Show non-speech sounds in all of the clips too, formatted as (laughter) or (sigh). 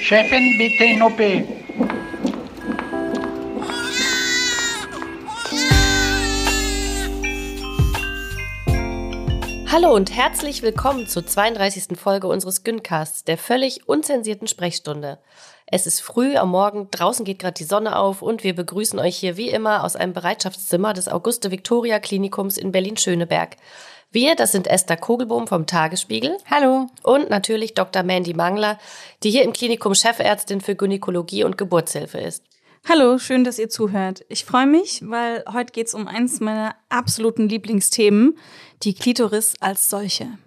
Chefin, bitte in OP. Hallo und herzlich willkommen zur 32. Folge unseres Güncasts, der völlig unzensierten Sprechstunde. Es ist früh am Morgen, draußen geht gerade die Sonne auf und wir begrüßen euch hier wie immer aus einem Bereitschaftszimmer des Auguste Victoria Klinikums in Berlin-Schöneberg. Wir, das sind Esther Kogelbohm vom Tagesspiegel. Hallo. Und natürlich Dr. Mandy Mangler, die hier im Klinikum Chefärztin für Gynäkologie und Geburtshilfe ist. Hallo, schön, dass ihr zuhört. Ich freue mich, weil heute geht es um eines meiner absoluten Lieblingsthemen, die Klitoris als solche.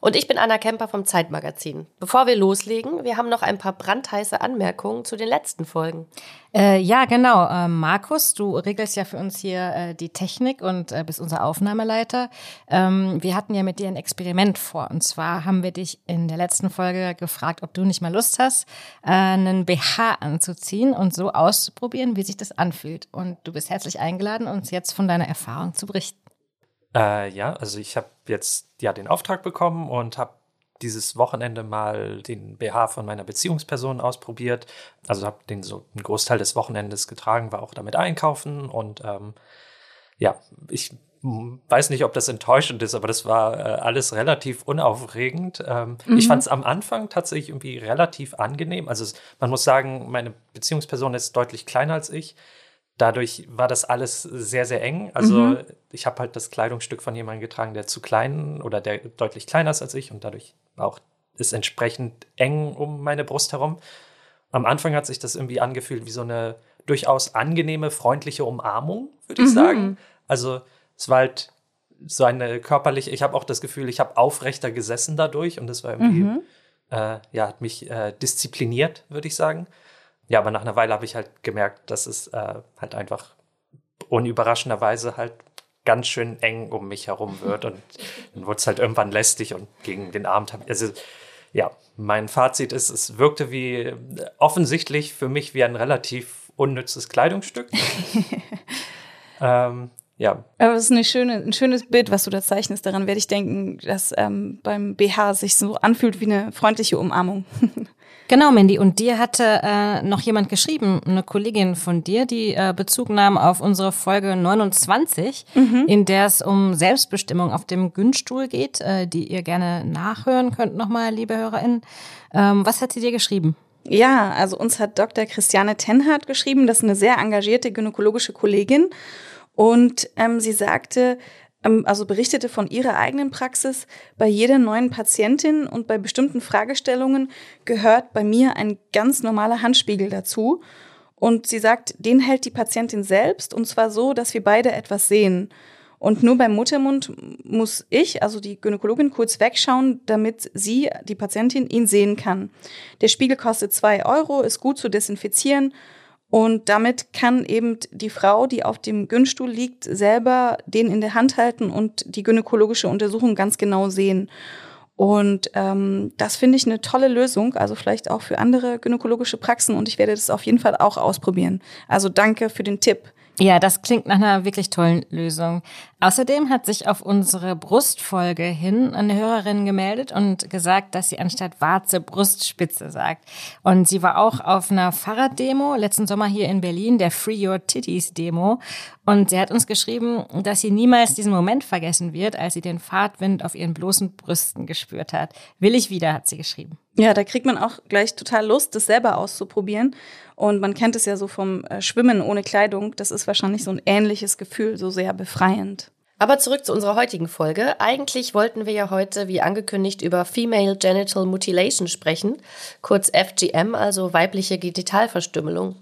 Und ich bin Anna Kemper vom Zeitmagazin. Bevor wir loslegen, wir haben noch ein paar brandheiße Anmerkungen zu den letzten Folgen. Äh, ja, genau. Äh, Markus, du regelst ja für uns hier äh, die Technik und äh, bist unser Aufnahmeleiter. Ähm, wir hatten ja mit dir ein Experiment vor. Und zwar haben wir dich in der letzten Folge gefragt, ob du nicht mal Lust hast, äh, einen BH anzuziehen und so auszuprobieren, wie sich das anfühlt. Und du bist herzlich eingeladen, uns jetzt von deiner Erfahrung zu berichten. Äh, ja, also ich habe jetzt ja den Auftrag bekommen und habe dieses Wochenende mal den BH von meiner Beziehungsperson ausprobiert. Also habe den so einen Großteil des Wochenendes getragen, war auch damit einkaufen und ähm, ja, ich weiß nicht, ob das enttäuschend ist, aber das war äh, alles relativ unaufregend. Ähm, mhm. Ich fand es am Anfang tatsächlich irgendwie relativ angenehm. Also es, man muss sagen, meine Beziehungsperson ist deutlich kleiner als ich. Dadurch war das alles sehr, sehr eng. Also mhm. ich habe halt das Kleidungsstück von jemandem getragen, der zu klein oder der deutlich kleiner ist als ich und dadurch war auch ist entsprechend eng um meine Brust herum. Am Anfang hat sich das irgendwie angefühlt wie so eine durchaus angenehme, freundliche Umarmung, würde ich mhm. sagen. Also es war halt so eine körperliche, ich habe auch das Gefühl, ich habe aufrechter gesessen dadurch und das war irgendwie, mhm. äh, ja, hat mich äh, diszipliniert, würde ich sagen. Ja, aber nach einer Weile habe ich halt gemerkt, dass es äh, halt einfach unüberraschenderweise halt ganz schön eng um mich herum wird und (laughs) dann wurde es halt irgendwann lästig und gegen den Abend habe also ja, mein Fazit ist, es wirkte wie offensichtlich für mich wie ein relativ unnützes Kleidungsstück. (laughs) ähm, ja. Aber es ist schöne, ein schönes Bild, was du da zeichnest. Daran werde ich denken, dass ähm, beim BH sich so anfühlt wie eine freundliche Umarmung. (laughs) Genau, Mandy. Und dir hatte äh, noch jemand geschrieben, eine Kollegin von dir, die äh, Bezug nahm auf unsere Folge 29, mhm. in der es um Selbstbestimmung auf dem Günststuhl geht, äh, die ihr gerne nachhören könnt nochmal, liebe HörerInnen. Ähm, was hat sie dir geschrieben? Ja, also uns hat Dr. Christiane Tenhardt geschrieben, das ist eine sehr engagierte gynäkologische Kollegin. Und ähm, sie sagte, also berichtete von ihrer eigenen Praxis. Bei jeder neuen Patientin und bei bestimmten Fragestellungen gehört bei mir ein ganz normaler Handspiegel dazu. Und sie sagt, den hält die Patientin selbst und zwar so, dass wir beide etwas sehen. Und nur beim Muttermund muss ich, also die Gynäkologin, kurz wegschauen, damit sie, die Patientin, ihn sehen kann. Der Spiegel kostet zwei Euro, ist gut zu desinfizieren und damit kann eben die Frau, die auf dem Gynstuhl liegt, selber den in der Hand halten und die gynäkologische Untersuchung ganz genau sehen. Und ähm, das finde ich eine tolle Lösung, also vielleicht auch für andere gynäkologische Praxen. Und ich werde das auf jeden Fall auch ausprobieren. Also danke für den Tipp. Ja, das klingt nach einer wirklich tollen Lösung. Außerdem hat sich auf unsere Brustfolge hin eine Hörerin gemeldet und gesagt, dass sie anstatt Warze Brustspitze sagt. Und sie war auch auf einer Fahrraddemo letzten Sommer hier in Berlin, der Free Your Titties Demo. Und sie hat uns geschrieben, dass sie niemals diesen Moment vergessen wird, als sie den Fahrtwind auf ihren bloßen Brüsten gespürt hat. Will ich wieder, hat sie geschrieben. Ja, da kriegt man auch gleich total Lust, das selber auszuprobieren. Und man kennt es ja so vom äh, Schwimmen ohne Kleidung. Das ist wahrscheinlich so ein ähnliches Gefühl, so sehr befreiend. Aber zurück zu unserer heutigen Folge. Eigentlich wollten wir ja heute, wie angekündigt, über Female Genital Mutilation sprechen, kurz FGM, also weibliche Genitalverstümmelung.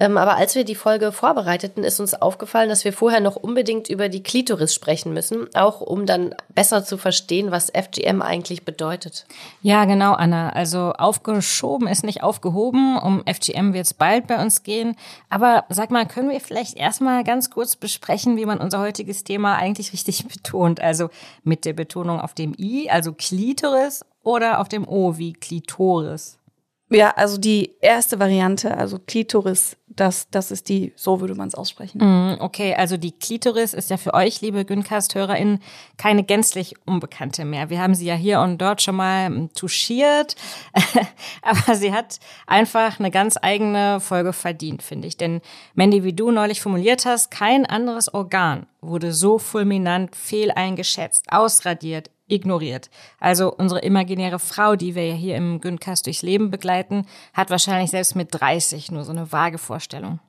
Ähm, aber als wir die Folge vorbereiteten, ist uns aufgefallen, dass wir vorher noch unbedingt über die Klitoris sprechen müssen, auch um dann besser zu verstehen, was FGM eigentlich bedeutet. Ja, genau, Anna. Also aufgeschoben ist nicht aufgehoben. Um FGM wird es bald bei uns gehen. Aber sag mal, können wir vielleicht erstmal ganz kurz besprechen, wie man unser heutiges Thema eigentlich richtig (laughs) betont? Also mit der Betonung auf dem I, also Klitoris, oder auf dem O wie Klitoris? Ja, also die erste Variante, also Klitoris, das, das ist die, so würde man es aussprechen. Mm, okay, also die Klitoris ist ja für euch, liebe Güncast-HörerInnen, keine gänzlich Unbekannte mehr. Wir haben sie ja hier und dort schon mal mm, touchiert, (laughs) aber sie hat einfach eine ganz eigene Folge verdient, finde ich. Denn Mandy, wie du neulich formuliert hast, kein anderes Organ wurde so fulminant fehleingeschätzt, ausradiert, ignoriert. Also unsere imaginäre Frau, die wir ja hier im Güncast durchs Leben begleiten, hat wahrscheinlich selbst mit 30 nur so eine vage Vorstellung.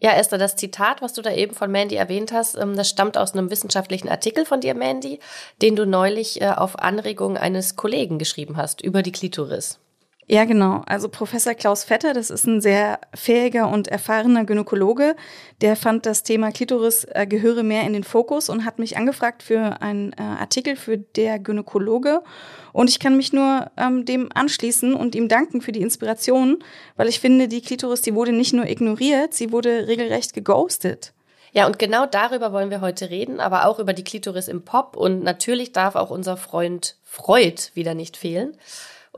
Ja, Esther, das Zitat, was du da eben von Mandy erwähnt hast, ähm, das stammt aus einem wissenschaftlichen Artikel von dir, Mandy, den du neulich äh, auf Anregung eines Kollegen geschrieben hast über die Klitoris. Ja, genau. Also Professor Klaus Vetter, das ist ein sehr fähiger und erfahrener Gynäkologe, der fand das Thema Klitoris äh, gehöre mehr in den Fokus und hat mich angefragt für einen äh, Artikel für der Gynäkologe. Und ich kann mich nur ähm, dem anschließen und ihm danken für die Inspiration, weil ich finde, die Klitoris, die wurde nicht nur ignoriert, sie wurde regelrecht geghostet. Ja, und genau darüber wollen wir heute reden, aber auch über die Klitoris im Pop. Und natürlich darf auch unser Freund Freud wieder nicht fehlen.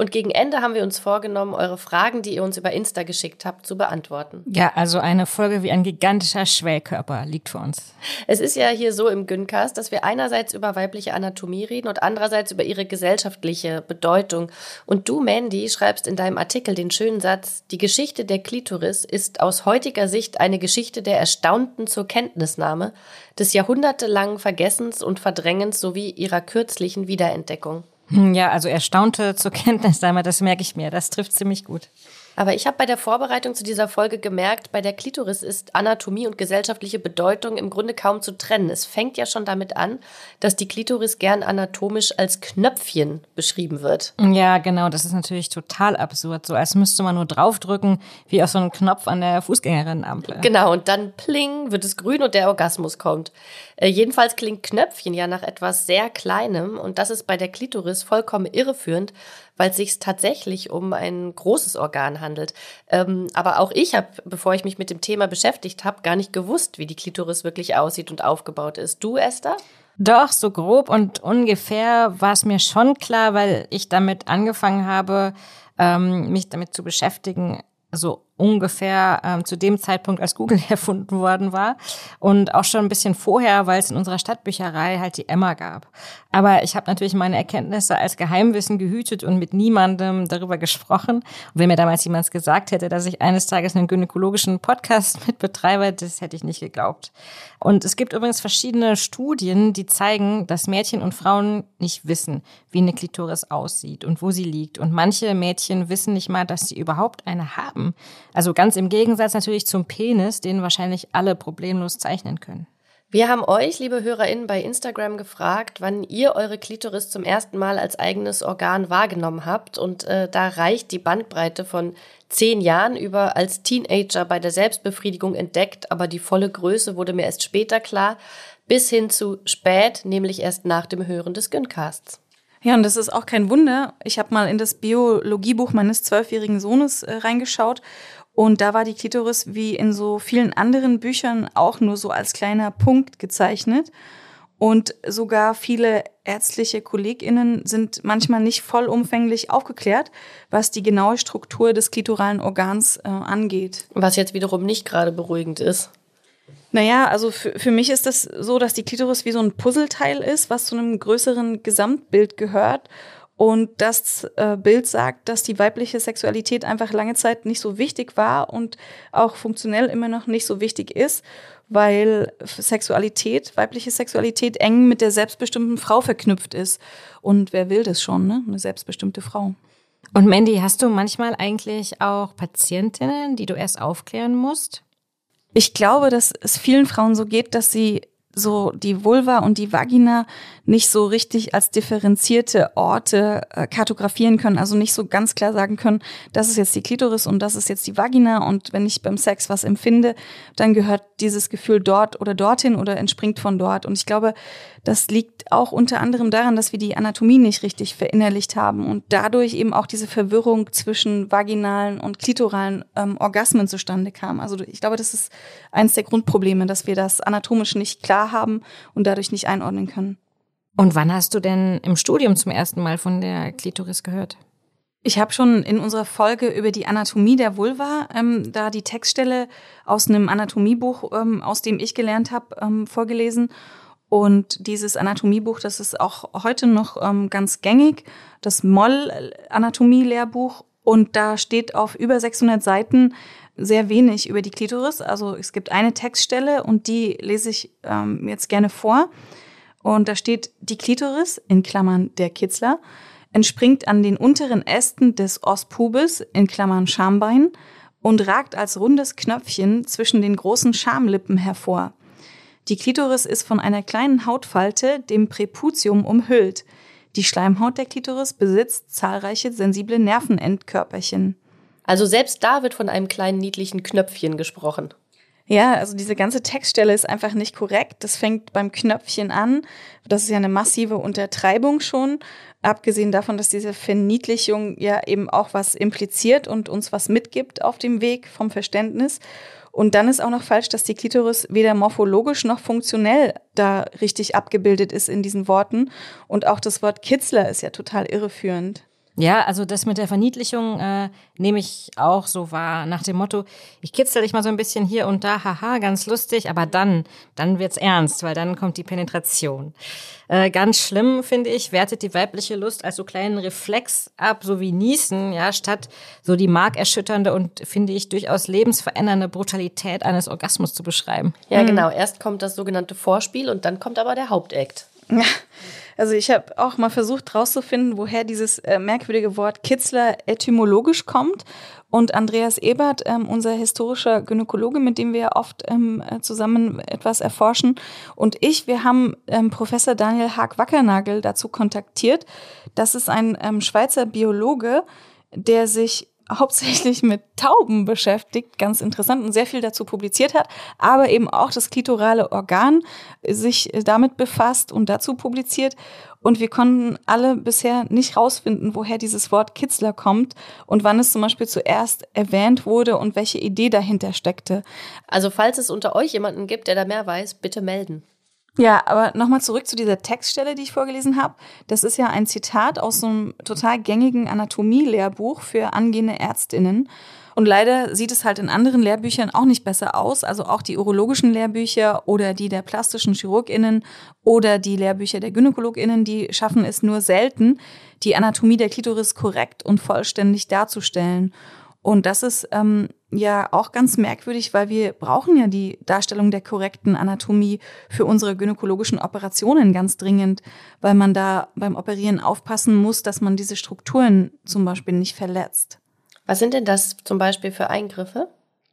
Und gegen Ende haben wir uns vorgenommen, eure Fragen, die ihr uns über Insta geschickt habt, zu beantworten. Ja, also eine Folge wie ein gigantischer Schwellkörper liegt vor uns. Es ist ja hier so im Güncast, dass wir einerseits über weibliche Anatomie reden und andererseits über ihre gesellschaftliche Bedeutung. Und du, Mandy, schreibst in deinem Artikel den schönen Satz, die Geschichte der Klitoris ist aus heutiger Sicht eine Geschichte der erstaunten zur Kenntnisnahme, des jahrhundertelangen Vergessens und Verdrängens sowie ihrer kürzlichen Wiederentdeckung. Hm, ja, also erstaunte zur (laughs) Kenntnisnahme, das merke ich mir. Das trifft ziemlich gut. Aber ich habe bei der Vorbereitung zu dieser Folge gemerkt, bei der Klitoris ist Anatomie und gesellschaftliche Bedeutung im Grunde kaum zu trennen. Es fängt ja schon damit an, dass die Klitoris gern anatomisch als Knöpfchen beschrieben wird. Ja, genau, das ist natürlich total absurd. So als müsste man nur draufdrücken, wie auf so einen Knopf an der Fußgängerinnenampel. Genau, und dann pling, wird es grün und der Orgasmus kommt. Äh, jedenfalls klingt Knöpfchen ja nach etwas sehr Kleinem und das ist bei der Klitoris vollkommen irreführend, weil es sich tatsächlich um ein großes Organ handelt. Ähm, aber auch ich habe, bevor ich mich mit dem Thema beschäftigt habe, gar nicht gewusst, wie die Klitoris wirklich aussieht und aufgebaut ist. Du, Esther? Doch, so grob und ungefähr war es mir schon klar, weil ich damit angefangen habe, ähm, mich damit zu beschäftigen, so ungefähr ähm, zu dem Zeitpunkt, als Google (laughs) erfunden worden war. Und auch schon ein bisschen vorher, weil es in unserer Stadtbücherei halt die Emma gab. Aber ich habe natürlich meine Erkenntnisse als Geheimwissen gehütet und mit niemandem darüber gesprochen. Und wenn mir damals jemand gesagt hätte, dass ich eines Tages einen gynäkologischen Podcast (laughs) mit betreibe, das hätte ich nicht geglaubt. Und es gibt übrigens verschiedene Studien, die zeigen, dass Mädchen und Frauen nicht wissen, wie eine Klitoris aussieht und wo sie liegt. Und manche Mädchen wissen nicht mal, dass sie überhaupt eine haben. Also ganz im Gegensatz natürlich zum Penis, den wahrscheinlich alle problemlos zeichnen können. Wir haben euch, liebe HörerInnen, bei Instagram gefragt, wann ihr eure Klitoris zum ersten Mal als eigenes Organ wahrgenommen habt. Und äh, da reicht die Bandbreite von zehn Jahren über als Teenager bei der Selbstbefriedigung entdeckt, aber die volle Größe wurde mir erst später klar, bis hin zu spät, nämlich erst nach dem Hören des Güncasts. Ja, und das ist auch kein Wunder. Ich habe mal in das Biologiebuch meines zwölfjährigen Sohnes äh, reingeschaut und da war die Klitoris wie in so vielen anderen Büchern auch nur so als kleiner Punkt gezeichnet. Und sogar viele ärztliche KollegInnen sind manchmal nicht vollumfänglich aufgeklärt, was die genaue Struktur des klitoralen Organs äh, angeht. Was jetzt wiederum nicht gerade beruhigend ist. Naja, also für, für mich ist das so, dass die Klitoris wie so ein Puzzleteil ist, was zu einem größeren Gesamtbild gehört und das äh, Bild sagt, dass die weibliche Sexualität einfach lange Zeit nicht so wichtig war und auch funktionell immer noch nicht so wichtig ist, weil Sexualität, weibliche Sexualität eng mit der selbstbestimmten Frau verknüpft ist. Und wer will das schon, ne? Eine selbstbestimmte Frau. Und Mandy, hast du manchmal eigentlich auch Patientinnen, die du erst aufklären musst? Ich glaube, dass es vielen Frauen so geht, dass sie so die Vulva und die Vagina nicht so richtig als differenzierte Orte äh, kartografieren können, also nicht so ganz klar sagen können, das ist jetzt die Klitoris und das ist jetzt die Vagina und wenn ich beim Sex was empfinde, dann gehört dieses Gefühl dort oder dorthin oder entspringt von dort und ich glaube, das liegt auch unter anderem daran, dass wir die Anatomie nicht richtig verinnerlicht haben und dadurch eben auch diese Verwirrung zwischen vaginalen und klitoralen ähm, Orgasmen zustande kam. Also ich glaube, das ist eines der Grundprobleme, dass wir das anatomisch nicht klar haben und dadurch nicht einordnen können. Und wann hast du denn im Studium zum ersten Mal von der Klitoris gehört? Ich habe schon in unserer Folge über die Anatomie der Vulva ähm, da die Textstelle aus einem Anatomiebuch, ähm, aus dem ich gelernt habe, ähm, vorgelesen. Und dieses Anatomiebuch, das ist auch heute noch ähm, ganz gängig, das Moll-Anatomie-Lehrbuch. Und da steht auf über 600 Seiten sehr wenig über die Klitoris. Also es gibt eine Textstelle und die lese ich ähm, jetzt gerne vor. Und da steht die Klitoris, in Klammern der Kitzler, entspringt an den unteren Ästen des Os pubis in Klammern Schambein und ragt als rundes Knöpfchen zwischen den großen Schamlippen hervor. Die Klitoris ist von einer kleinen Hautfalte, dem Präputium, umhüllt. Die Schleimhaut der Klitoris besitzt zahlreiche sensible Nervenendkörperchen. Also selbst da wird von einem kleinen niedlichen Knöpfchen gesprochen. Ja, also diese ganze Textstelle ist einfach nicht korrekt. Das fängt beim Knöpfchen an. Das ist ja eine massive Untertreibung schon. Abgesehen davon, dass diese Verniedlichung ja eben auch was impliziert und uns was mitgibt auf dem Weg vom Verständnis. Und dann ist auch noch falsch, dass die Klitoris weder morphologisch noch funktionell da richtig abgebildet ist in diesen Worten. Und auch das Wort Kitzler ist ja total irreführend. Ja, also das mit der Verniedlichung äh, nehme ich auch so wahr, nach dem Motto, ich kitzel dich mal so ein bisschen hier und da, haha, ganz lustig, aber dann, dann wird's ernst, weil dann kommt die Penetration. Äh, ganz schlimm, finde ich, wertet die weibliche Lust als so kleinen Reflex ab, so wie Niesen, ja, statt so die markerschütternde und, finde ich, durchaus lebensverändernde Brutalität eines Orgasmus zu beschreiben. Ja, genau. Erst kommt das sogenannte Vorspiel und dann kommt aber der Hauptakt. Ja. (laughs) Also ich habe auch mal versucht herauszufinden, woher dieses äh, merkwürdige Wort Kitzler etymologisch kommt. Und Andreas Ebert, ähm, unser historischer Gynäkologe, mit dem wir oft ähm, äh, zusammen etwas erforschen, und ich, wir haben ähm, Professor Daniel Haag-Wackernagel dazu kontaktiert. Das ist ein ähm, Schweizer Biologe, der sich hauptsächlich mit Tauben beschäftigt, ganz interessant und sehr viel dazu publiziert hat, aber eben auch das klitorale Organ sich damit befasst und dazu publiziert. Und wir konnten alle bisher nicht rausfinden, woher dieses Wort Kitzler kommt und wann es zum Beispiel zuerst erwähnt wurde und welche Idee dahinter steckte. Also falls es unter euch jemanden gibt, der da mehr weiß, bitte melden. Ja, aber nochmal zurück zu dieser Textstelle, die ich vorgelesen habe. Das ist ja ein Zitat aus so einem total gängigen Anatomie-Lehrbuch für angehende Ärztinnen. Und leider sieht es halt in anderen Lehrbüchern auch nicht besser aus. Also auch die urologischen Lehrbücher oder die der plastischen ChirurgInnen oder die Lehrbücher der GynäkologInnen, die schaffen es nur selten, die Anatomie der Klitoris korrekt und vollständig darzustellen. Und das ist ähm, ja auch ganz merkwürdig, weil wir brauchen ja die Darstellung der korrekten Anatomie für unsere gynäkologischen Operationen ganz dringend, weil man da beim Operieren aufpassen muss, dass man diese Strukturen zum Beispiel nicht verletzt. Was sind denn das zum Beispiel für Eingriffe?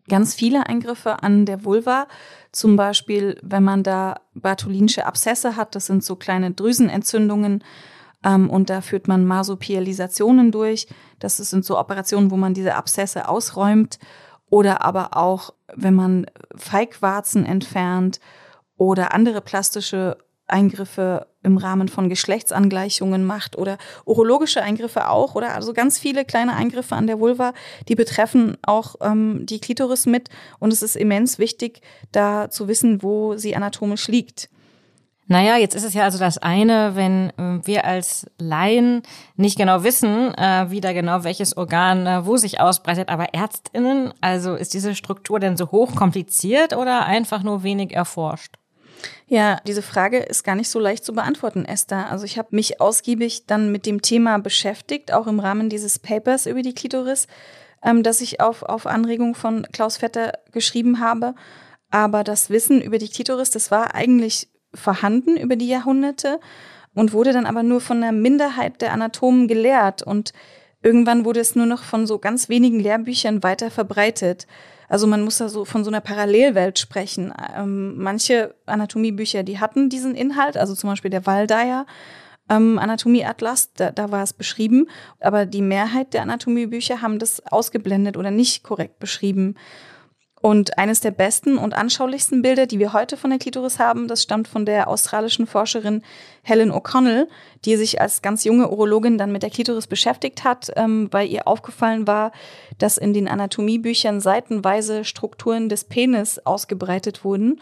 Ganz viele Eingriffe an der Vulva. Zum Beispiel, wenn man da bartholin'sche Abszesse hat, das sind so kleine Drüsenentzündungen, ähm, und da führt man Marsopialisationen durch. Das sind so Operationen, wo man diese Abszesse ausräumt. Oder aber auch, wenn man Feigwarzen entfernt oder andere plastische Eingriffe im Rahmen von Geschlechtsangleichungen macht oder urologische Eingriffe auch oder also ganz viele kleine Eingriffe an der Vulva, die betreffen auch ähm, die Klitoris mit und es ist immens wichtig, da zu wissen, wo sie anatomisch liegt. Naja, jetzt ist es ja also das eine, wenn äh, wir als Laien nicht genau wissen, äh, wie da genau welches Organ äh, wo sich ausbreitet, aber Ärztinnen, also ist diese Struktur denn so hoch kompliziert oder einfach nur wenig erforscht? Ja, diese Frage ist gar nicht so leicht zu beantworten, Esther. Also ich habe mich ausgiebig dann mit dem Thema beschäftigt, auch im Rahmen dieses Papers über die Klitoris, ähm, das ich auf, auf Anregung von Klaus Vetter geschrieben habe. Aber das Wissen über die Klitoris, das war eigentlich vorhanden über die Jahrhunderte und wurde dann aber nur von einer Minderheit der Anatomen gelehrt und irgendwann wurde es nur noch von so ganz wenigen Lehrbüchern weiter verbreitet. Also man muss da so von so einer Parallelwelt sprechen. Ähm, manche Anatomiebücher, die hatten diesen Inhalt, also zum Beispiel der Waldeyer ähm, Anatomieatlas, da, da war es beschrieben, aber die Mehrheit der Anatomiebücher haben das ausgeblendet oder nicht korrekt beschrieben. Und eines der besten und anschaulichsten Bilder, die wir heute von der Klitoris haben, das stammt von der australischen Forscherin Helen O'Connell, die sich als ganz junge Urologin dann mit der Klitoris beschäftigt hat, ähm, weil ihr aufgefallen war, dass in den Anatomiebüchern seitenweise Strukturen des Penis ausgebreitet wurden,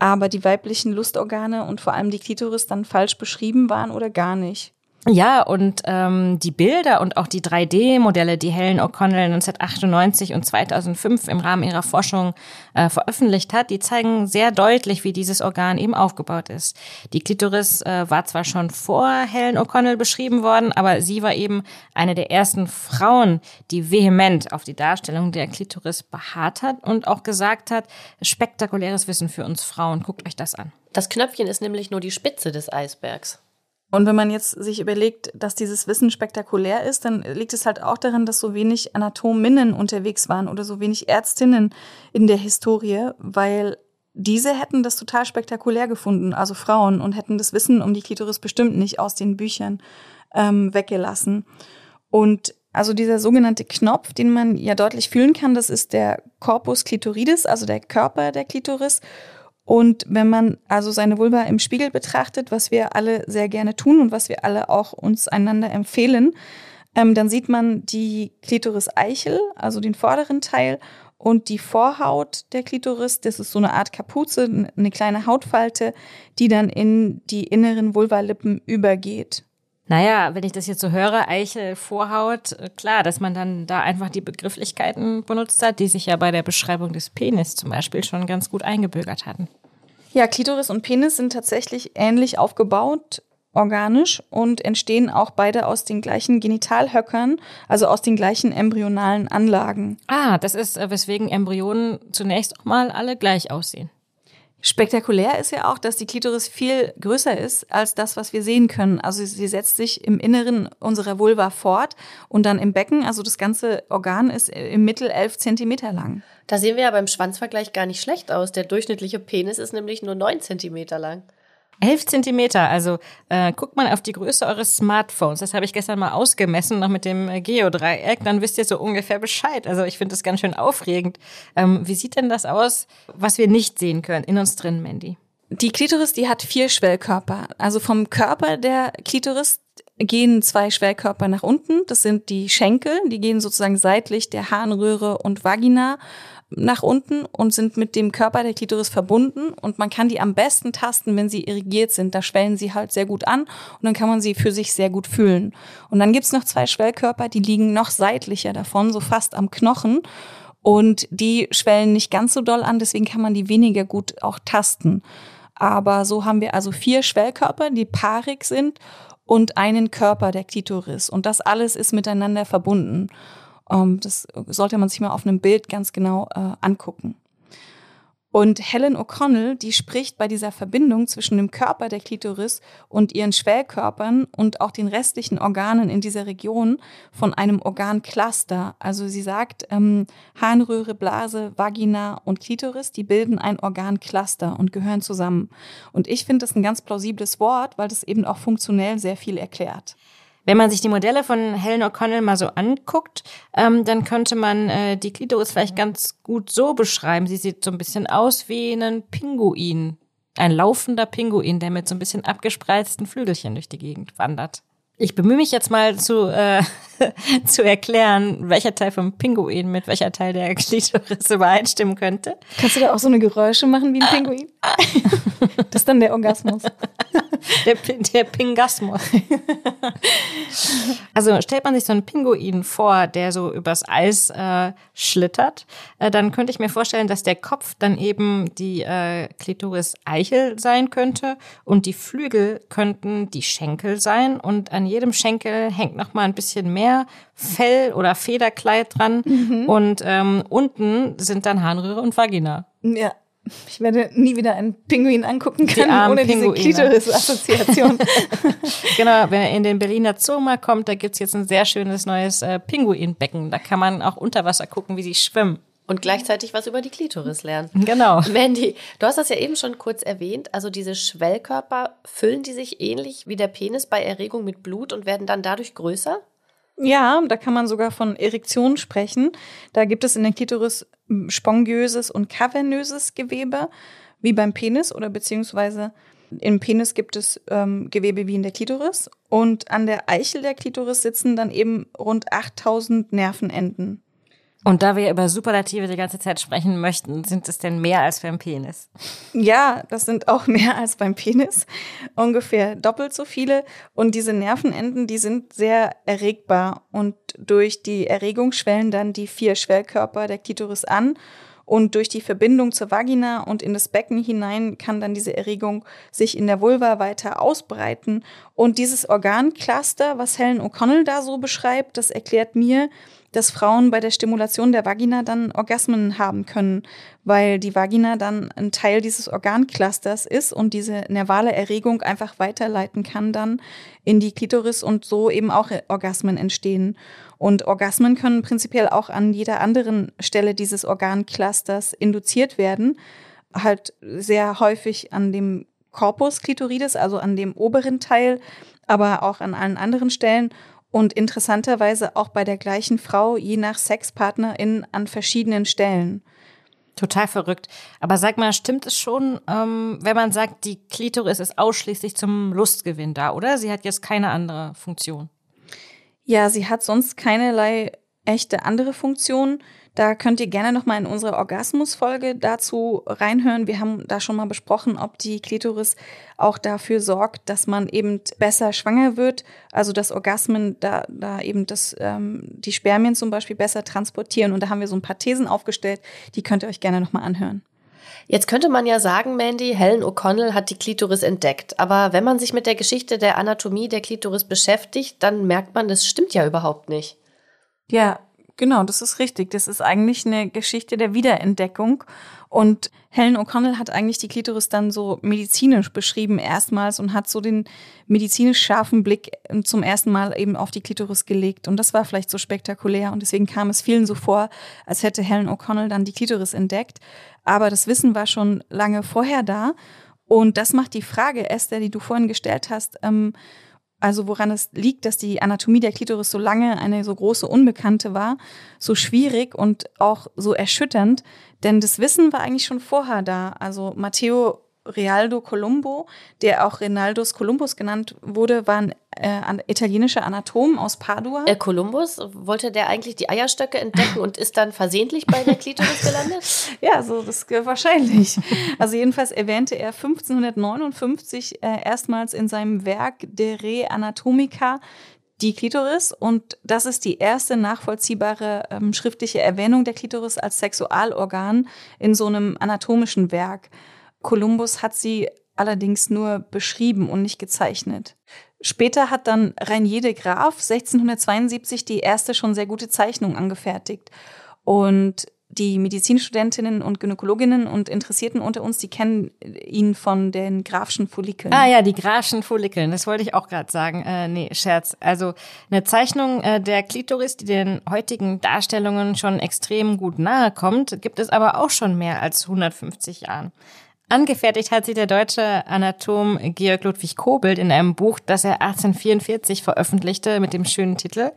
aber die weiblichen Lustorgane und vor allem die Klitoris dann falsch beschrieben waren oder gar nicht. Ja, und ähm, die Bilder und auch die 3D-Modelle, die Helen O'Connell 1998 und 2005 im Rahmen ihrer Forschung äh, veröffentlicht hat, die zeigen sehr deutlich, wie dieses Organ eben aufgebaut ist. Die Klitoris äh, war zwar schon vor Helen O'Connell beschrieben worden, aber sie war eben eine der ersten Frauen, die vehement auf die Darstellung der Klitoris beharrt hat und auch gesagt hat, spektakuläres Wissen für uns Frauen, guckt euch das an. Das Knöpfchen ist nämlich nur die Spitze des Eisbergs. Und wenn man jetzt sich überlegt, dass dieses Wissen spektakulär ist, dann liegt es halt auch daran, dass so wenig Anatominnen unterwegs waren oder so wenig Ärztinnen in der Historie, weil diese hätten das total spektakulär gefunden, also Frauen, und hätten das Wissen um die Klitoris bestimmt nicht aus den Büchern ähm, weggelassen. Und also dieser sogenannte Knopf, den man ja deutlich fühlen kann, das ist der Corpus clitoridis, also der Körper der Klitoris. Und wenn man also seine Vulva im Spiegel betrachtet, was wir alle sehr gerne tun und was wir alle auch uns einander empfehlen, ähm, dann sieht man die Klitoris-Eichel, also den vorderen Teil, und die Vorhaut der Klitoris. Das ist so eine Art Kapuze, eine kleine Hautfalte, die dann in die inneren Vulvalippen übergeht. Naja, wenn ich das jetzt so höre, Eichel, Vorhaut, äh, klar, dass man dann da einfach die Begrifflichkeiten benutzt hat, die sich ja bei der Beschreibung des Penis zum Beispiel schon ganz gut eingebürgert hatten. Ja, Klitoris und Penis sind tatsächlich ähnlich aufgebaut, organisch und entstehen auch beide aus den gleichen Genitalhöckern, also aus den gleichen embryonalen Anlagen. Ah, das ist, äh, weswegen Embryonen zunächst auch mal alle gleich aussehen. Spektakulär ist ja auch, dass die Klitoris viel größer ist als das, was wir sehen können. Also sie setzt sich im Inneren unserer Vulva fort und dann im Becken. Also das ganze Organ ist im Mittel elf Zentimeter lang. Da sehen wir ja beim Schwanzvergleich gar nicht schlecht aus. Der durchschnittliche Penis ist nämlich nur neun Zentimeter lang. 11 Zentimeter, also äh, guckt mal auf die Größe eures Smartphones. Das habe ich gestern mal ausgemessen, noch mit dem äh, Geodreieck. Dann wisst ihr so ungefähr Bescheid. Also ich finde das ganz schön aufregend. Ähm, wie sieht denn das aus, was wir nicht sehen können in uns drin, Mandy? Die Klitoris, die hat vier Schwellkörper. Also vom Körper der Klitoris gehen zwei Schwellkörper nach unten. Das sind die Schenkel, die gehen sozusagen seitlich der Harnröhre und Vagina nach unten und sind mit dem Körper der Klitoris verbunden und man kann die am besten tasten, wenn sie irrigiert sind. Da schwellen sie halt sehr gut an und dann kann man sie für sich sehr gut fühlen. Und dann gibt's noch zwei Schwellkörper, die liegen noch seitlicher davon, so fast am Knochen. Und die schwellen nicht ganz so doll an, deswegen kann man die weniger gut auch tasten. Aber so haben wir also vier Schwellkörper, die paarig sind und einen Körper der Klitoris. Und das alles ist miteinander verbunden. Ähm, das sollte man sich mal auf einem Bild ganz genau äh, angucken. Und Helen O'Connell, die spricht bei dieser Verbindung zwischen dem Körper der Klitoris und ihren Schwellkörpern und auch den restlichen Organen in dieser Region von einem Organcluster. Also sie sagt, ähm, Harnröhre, Blase, Vagina und Klitoris, die bilden ein Organcluster und gehören zusammen. Und ich finde das ein ganz plausibles Wort, weil das eben auch funktionell sehr viel erklärt. Wenn man sich die Modelle von Helen O'Connell mal so anguckt, ähm, dann könnte man äh, die Klitoris vielleicht ganz gut so beschreiben. Sie sieht so ein bisschen aus wie ein Pinguin. Ein laufender Pinguin, der mit so ein bisschen abgespreizten Flügelchen durch die Gegend wandert. Ich bemühe mich jetzt mal zu, äh, (laughs) zu erklären, welcher Teil vom Pinguin mit welcher Teil der Klitoris (laughs) übereinstimmen könnte. Kannst du da auch so eine Geräusche machen wie ein Pinguin? das ist dann der Orgasmus. (laughs) Der, der Pingasmus. (laughs) Also stellt man sich so einen Pinguin vor, der so übers Eis äh, schlittert, äh, dann könnte ich mir vorstellen, dass der Kopf dann eben die äh, Klitoris Eichel sein könnte und die Flügel könnten die Schenkel sein und an jedem Schenkel hängt noch mal ein bisschen mehr Fell oder Federkleid dran mhm. und ähm, unten sind dann Harnröhre und Vagina. Ja. Ich werde nie wieder einen Pinguin angucken können ohne Pinguine. diese Klitoris-Assoziation. (laughs) genau, wenn er in den Berliner Zoo mal kommt, da gibt's jetzt ein sehr schönes neues äh, Pinguinbecken. Da kann man auch unter Wasser gucken, wie sie schwimmen. Und gleichzeitig was über die Klitoris lernen. (laughs) Genau. Mandy, du hast das ja eben schon kurz erwähnt. Also diese Schwellkörper, füllen die sich ähnlich wie der Penis bei Erregung mit Blut und werden dann dadurch größer? Ja, da kann man sogar von Erektion sprechen. Da gibt es in der Klitoris spongiöses und kavernöses Gewebe, wie beim Penis oder beziehungsweise im Penis gibt es ähm, Gewebe wie in der Klitoris und an der Eichel der Klitoris sitzen dann eben rund 8000 Nervenenden. Und da wir über Superlative die ganze Zeit sprechen möchten, sind es denn mehr als beim Penis? Ja, das sind auch mehr als beim Penis. Ungefähr doppelt so viele. Und diese Nervenenden, die sind sehr erregbar. Und durch die Erregung schwellen dann die vier Schwellkörper der Klitoris an. Und durch die Verbindung zur Vagina und in das Becken hinein kann dann diese Erregung sich in der Vulva weiter ausbreiten. Und dieses Organcluster, was Helen O'Connell da so beschreibt, das erklärt mir, dass Frauen bei der Stimulation der Vagina dann Orgasmen haben können, weil die Vagina dann ein Teil dieses Organclusters ist und diese nervale Erregung einfach weiterleiten kann dann in die Klitoris und so eben auch Orgasmen entstehen. Und Orgasmen können prinzipiell auch an jeder anderen Stelle dieses Organclusters induziert werden, halt sehr häufig an dem Corpus clitoridis, also an dem oberen Teil, aber auch an allen anderen Stellen und interessanterweise auch bei der gleichen Frau, je nach Sexpartnerin, an verschiedenen Stellen. Total verrückt. Aber sag mal, stimmt es schon, ähm, wenn man sagt, die Klitoris ist ausschließlich zum Lustgewinn da, oder? Sie hat jetzt keine andere Funktion. Ja, sie hat sonst keinerlei echte andere Funktion. Da könnt ihr gerne noch mal in unsere Orgasmus-Folge dazu reinhören. Wir haben da schon mal besprochen, ob die Klitoris auch dafür sorgt, dass man eben besser schwanger wird. Also dass Orgasmen da, da eben das, ähm, die Spermien zum Beispiel besser transportieren. Und da haben wir so ein paar Thesen aufgestellt. Die könnt ihr euch gerne noch mal anhören. Jetzt könnte man ja sagen, Mandy, Helen O'Connell hat die Klitoris entdeckt. Aber wenn man sich mit der Geschichte der Anatomie der Klitoris beschäftigt, dann merkt man, das stimmt ja überhaupt nicht. Ja, Genau, das ist richtig. Das ist eigentlich eine Geschichte der Wiederentdeckung. Und Helen O'Connell hat eigentlich die Klitoris dann so medizinisch beschrieben erstmals und hat so den medizinisch scharfen Blick zum ersten Mal eben auf die Klitoris gelegt. Und das war vielleicht so spektakulär und deswegen kam es vielen so vor, als hätte Helen O'Connell dann die Klitoris entdeckt. Aber das Wissen war schon lange vorher da. Und das macht die Frage, Esther, die du vorhin gestellt hast, ähm, also woran es liegt, dass die Anatomie der Klitoris so lange eine so große Unbekannte war, so schwierig und auch so erschütternd. Denn das Wissen war eigentlich schon vorher da. Also Matteo Realdo Colombo, der auch Renaldus Columbus genannt wurde, war ein äh, italienischer Anatom aus Padua. Äh, Columbus, wollte der eigentlich die Eierstöcke entdecken und ist dann versehentlich bei der Klitoris gelandet? (laughs) ja, so das wahrscheinlich. Also jedenfalls erwähnte er 1559 äh, erstmals in seinem Werk De Re Anatomica die Klitoris und das ist die erste nachvollziehbare ähm, schriftliche Erwähnung der Klitoris als Sexualorgan in so einem anatomischen Werk. Kolumbus hat sie allerdings nur beschrieben und nicht gezeichnet. Später hat dann Rainier de Graaf 1672 die erste schon sehr gute Zeichnung angefertigt. Und die Medizinstudentinnen und Gynäkologinnen und Interessierten unter uns, die kennen ihn von den Grafschen Follikeln. Ah ja, die Grafschen Follikeln, das wollte ich auch gerade sagen. Äh, nee, Scherz. Also eine Zeichnung äh, der Klitoris, die den heutigen Darstellungen schon extrem gut nahe kommt, gibt es aber auch schon mehr als 150 Jahren. Angefertigt hat sie der deutsche Anatom Georg Ludwig Kobelt in einem Buch, das er 1844 veröffentlichte mit dem schönen Titel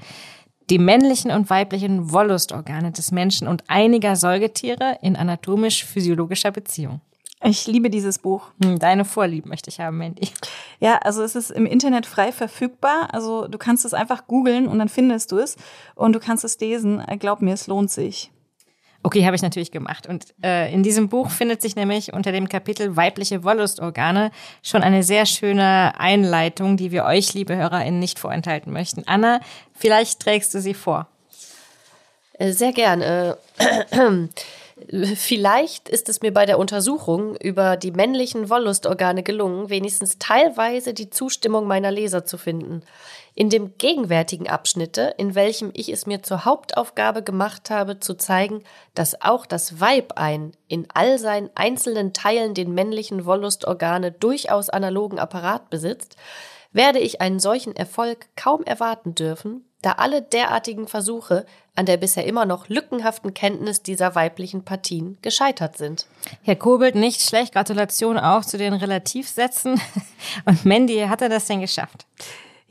Die männlichen und weiblichen Wollustorgane des Menschen und einiger Säugetiere in anatomisch-physiologischer Beziehung. Ich liebe dieses Buch. Hm, deine Vorliebe möchte ich haben, Mandy. Ja, also es ist im Internet frei verfügbar. Also du kannst es einfach googeln und dann findest du es und du kannst es lesen. Glaub mir, es lohnt sich. Okay, habe ich natürlich gemacht. Und äh, in diesem Buch findet sich nämlich unter dem Kapitel weibliche Wollustorgane schon eine sehr schöne Einleitung, die wir euch, liebe HörerInnen, nicht vorenthalten möchten. Anna, vielleicht trägst du sie vor. Äh, sehr gerne. (clears throat) Vielleicht ist es mir bei der Untersuchung über die männlichen Wollustorgane gelungen, wenigstens teilweise die Zustimmung meiner Leser zu finden. In dem gegenwärtigen Abschnitte, in welchem ich es mir zur Hauptaufgabe gemacht habe, zu zeigen, dass auch das Weib ein in all seinen einzelnen Teilen den männlichen Wollustorgane durchaus analogen Apparat besitzt, werde ich einen solchen Erfolg kaum erwarten dürfen, da alle derartigen Versuche an der bisher immer noch lückenhaften Kenntnis dieser weiblichen Partien gescheitert sind. Herr Kobelt, nicht schlecht. Gratulation auch zu den Relativsätzen. (laughs) Und Mandy, hat er das denn geschafft?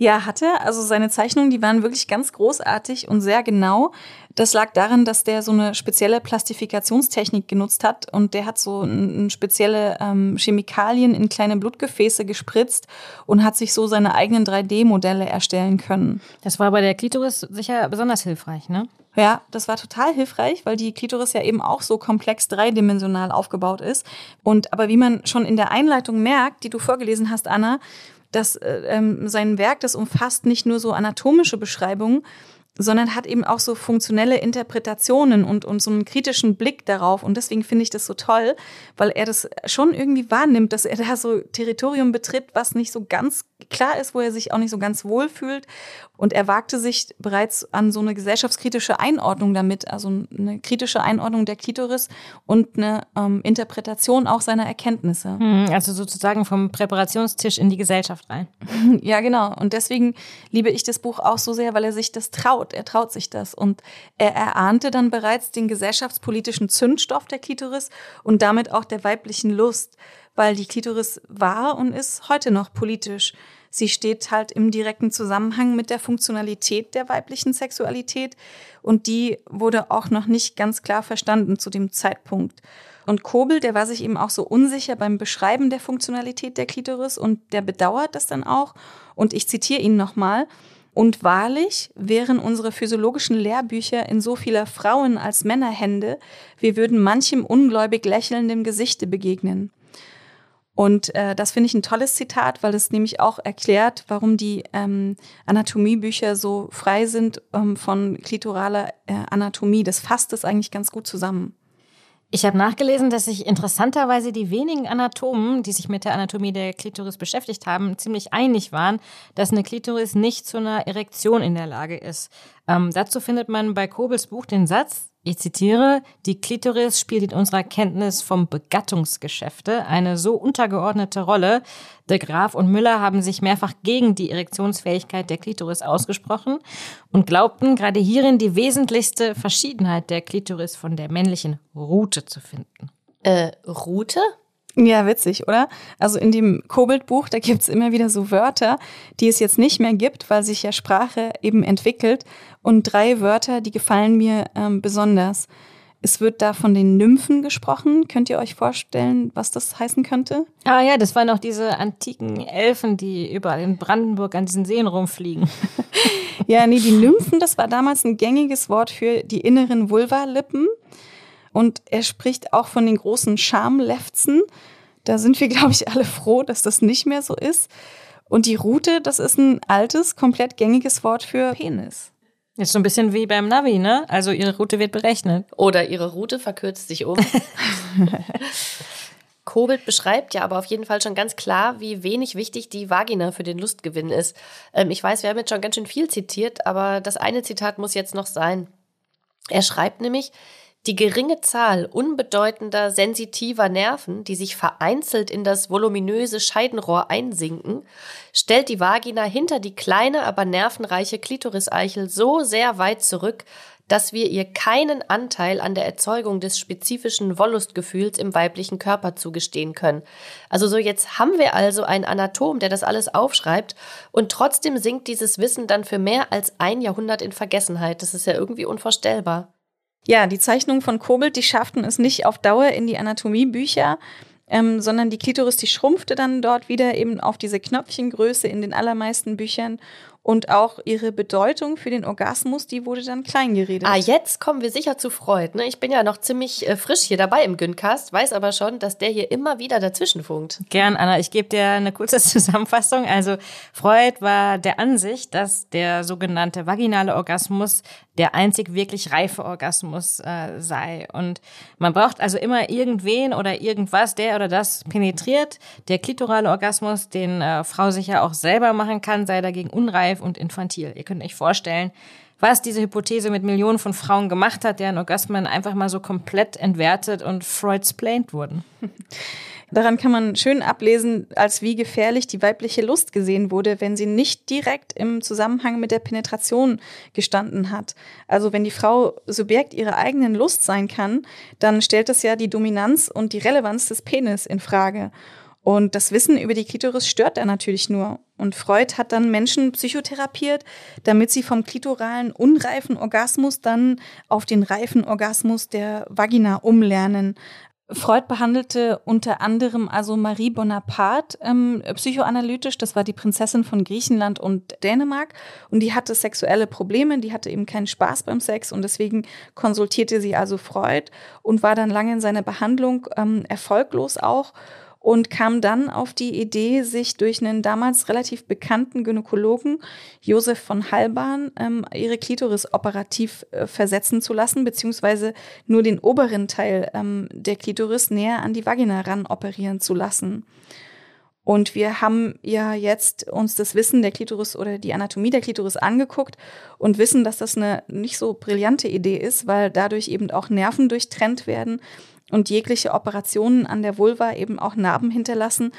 Ja, hat er. Also seine Zeichnungen, die waren wirklich ganz großartig und sehr genau. Das lag daran, dass der so eine spezielle Plastifikationstechnik genutzt hat und der hat so spezielle ähm, Chemikalien in kleine Blutgefäße gespritzt und hat sich so seine eigenen 3D-Modelle erstellen können. Das war bei der Klitoris sicher besonders hilfreich, ne? Ja, das war total hilfreich, weil die Klitoris ja eben auch so komplex dreidimensional aufgebaut ist. Und aber wie man schon in der Einleitung merkt, die du vorgelesen hast, Anna, dass äh, ähm, sein Werk, das umfasst nicht nur so anatomische Beschreibungen, sondern hat eben auch so funktionelle Interpretationen und, und so einen kritischen Blick darauf. Und deswegen finde ich das so toll, weil er das schon irgendwie wahrnimmt, dass er da so Territorium betritt, was nicht so ganz klar ist, wo er sich auch nicht so ganz wohl fühlt. Und er wagte sich bereits an so eine gesellschaftskritische Einordnung damit, also eine kritische Einordnung der Klitoris und eine ähm, Interpretation auch seiner Erkenntnisse. Hm, also sozusagen vom Präparationstisch in die Gesellschaft rein. (laughs) Ja, genau. Und deswegen liebe ich das Buch auch so sehr, weil er sich das traut. Er traut sich das. Und er erahnte dann bereits den gesellschaftspolitischen Zündstoff der Klitoris und damit auch der weiblichen Lust, weil die Klitoris war und ist heute noch politisch. Sie steht halt im direkten Zusammenhang mit der Funktionalität der weiblichen Sexualität und die wurde auch noch nicht ganz klar verstanden zu dem Zeitpunkt. Und Kobel, der war sich eben auch so unsicher beim Beschreiben der Funktionalität der Klitoris und der bedauert das dann auch. Und ich zitiere ihn nochmal. Und wahrlich wären unsere physiologischen Lehrbücher in so vieler Frauen als Männerhände, wir würden manchem ungläubig lächelnden Gesichte begegnen. Und äh, das finde ich ein tolles Zitat, weil es nämlich auch erklärt, warum die ähm, Anatomiebücher so frei sind ähm, von klitoraler äh, Anatomie. Das fasst es eigentlich ganz gut zusammen. Ich habe nachgelesen, dass sich interessanterweise die wenigen Anatomen, die sich mit der Anatomie der Klitoris beschäftigt haben, ziemlich einig waren, dass eine Klitoris nicht zu einer Erektion in der Lage ist. Ähm, dazu findet man bei Kobels Buch den Satz, ich zitiere, die Klitoris spielt in unserer Kenntnis vom Begattungsgeschäfte eine so untergeordnete Rolle. De Graaf und Müller haben sich mehrfach gegen die Erektionsfähigkeit der Klitoris ausgesprochen und glaubten, gerade hierin die wesentlichste Verschiedenheit der Klitoris von der männlichen Rute zu finden. Äh, Rute? Ja, witzig, oder? Also in dem Kobold-Buch, da gibt's immer wieder so Wörter, die es jetzt nicht mehr gibt, weil sich ja Sprache eben entwickelt. Und drei Wörter, die gefallen mir ähm, besonders. Es wird da von den Nymphen gesprochen. Könnt ihr euch vorstellen, was das heißen könnte? Ah ja, das waren noch diese antiken Elfen, die überall in Brandenburg an diesen Seen rumfliegen. (laughs) ja, nee, die Nymphen, das war damals ein gängiges Wort für die inneren Vulvalippen. Und er spricht auch von den großen Schamlefzen. Da sind wir, (laughs) glaube ich, alle froh, dass das nicht mehr so ist. Und die Rute, das ist ein altes, komplett gängiges Wort für Penis. Ist so ein bisschen wie beim Navi, ne? Also ihre Route wird berechnet. Oder ihre Route verkürzt sich um. (laughs) Kobelt beschreibt ja aber auf jeden Fall schon ganz klar, wie wenig wichtig die Vagina für den Lustgewinn ist. Ähm, ich weiß, wir haben jetzt schon ganz schön viel zitiert, aber das eine Zitat muss jetzt noch sein. Er schreibt nämlich, die geringe Zahl unbedeutender sensitiver Nerven, die sich vereinzelt in das voluminöse Scheidenrohr einsinken, stellt die Vagina hinter die kleine, aber nervenreiche Klitoriseichel so sehr weit zurück, dass wir ihr keinen Anteil an der Erzeugung des spezifischen Wollustgefühls im weiblichen Körper zugestehen können. Also so jetzt haben wir also einen Anatom, der das alles aufschreibt und trotzdem sinkt dieses Wissen dann für mehr als ein Jahrhundert in Vergessenheit. Das ist ja irgendwie unvorstellbar. Ja, die Zeichnungen von Kobelt, die schafften es nicht auf Dauer in die Anatomiebücher, ähm, sondern die Klitoris, die schrumpfte dann dort wieder eben auf diese Knöpfchengröße in den allermeisten Büchern und auch ihre Bedeutung für den Orgasmus, die wurde dann klein geredet. Ah, jetzt kommen wir sicher zu Freud. Ne? Ich bin ja noch ziemlich äh, frisch hier dabei im Güncast, weiß aber schon, dass der hier immer wieder dazwischen funkt. Gern, Anna. Ich gebe dir eine kurze (laughs) Zusammenfassung. Also Freud war der Ansicht, dass der sogenannte vaginale Orgasmus der einzig wirklich reife Orgasmus äh, sei. Und man braucht also immer irgendwen oder irgendwas, der oder das penetriert. Der klitorale Orgasmus, den äh, Frau sicher auch selber machen kann, sei dagegen unreif und infantil. Ihr könnt euch vorstellen, was diese Hypothese mit Millionen von Frauen gemacht hat, deren Orgasmen einfach mal so komplett entwertet und Freudsplained wurden. (laughs) Daran kann man schön ablesen, als wie gefährlich die weibliche Lust gesehen wurde, wenn sie nicht direkt im Zusammenhang mit der Penetration gestanden hat. Also wenn die Frau Subjekt ihrer eigenen Lust sein kann, dann stellt es ja die Dominanz und die Relevanz des Penis in Frage. Und das Wissen über die Klitoris stört er natürlich nur. Und Freud hat dann Menschen psychotherapiert, damit sie vom klitoralen unreifen Orgasmus dann auf den reifen Orgasmus der Vagina umlernen. Freud behandelte unter anderem also Marie Bonaparte ähm, psychoanalytisch. Das war die Prinzessin von Griechenland und Dänemark. Und die hatte sexuelle Probleme, die hatte eben keinen Spaß beim Sex und deswegen konsultierte sie also Freud und war dann lange in seiner Behandlung ähm, erfolglos auch und kam dann auf die Idee, sich durch einen damals relativ bekannten Gynäkologen, Josef von Halban, ähm, ihre Klitoris operativ äh, versetzen zu lassen, beziehungsweise nur den oberen Teil ähm, der Klitoris näher an die Vagina ran operieren zu lassen. Und wir haben ja jetzt uns das Wissen der Klitoris oder die Anatomie der Klitoris angeguckt und wissen, dass das eine nicht so brillante Idee ist, weil dadurch eben auch Nerven durchtrennt werden und jegliche Operationen an der Vulva eben auch Narben hinterlassen.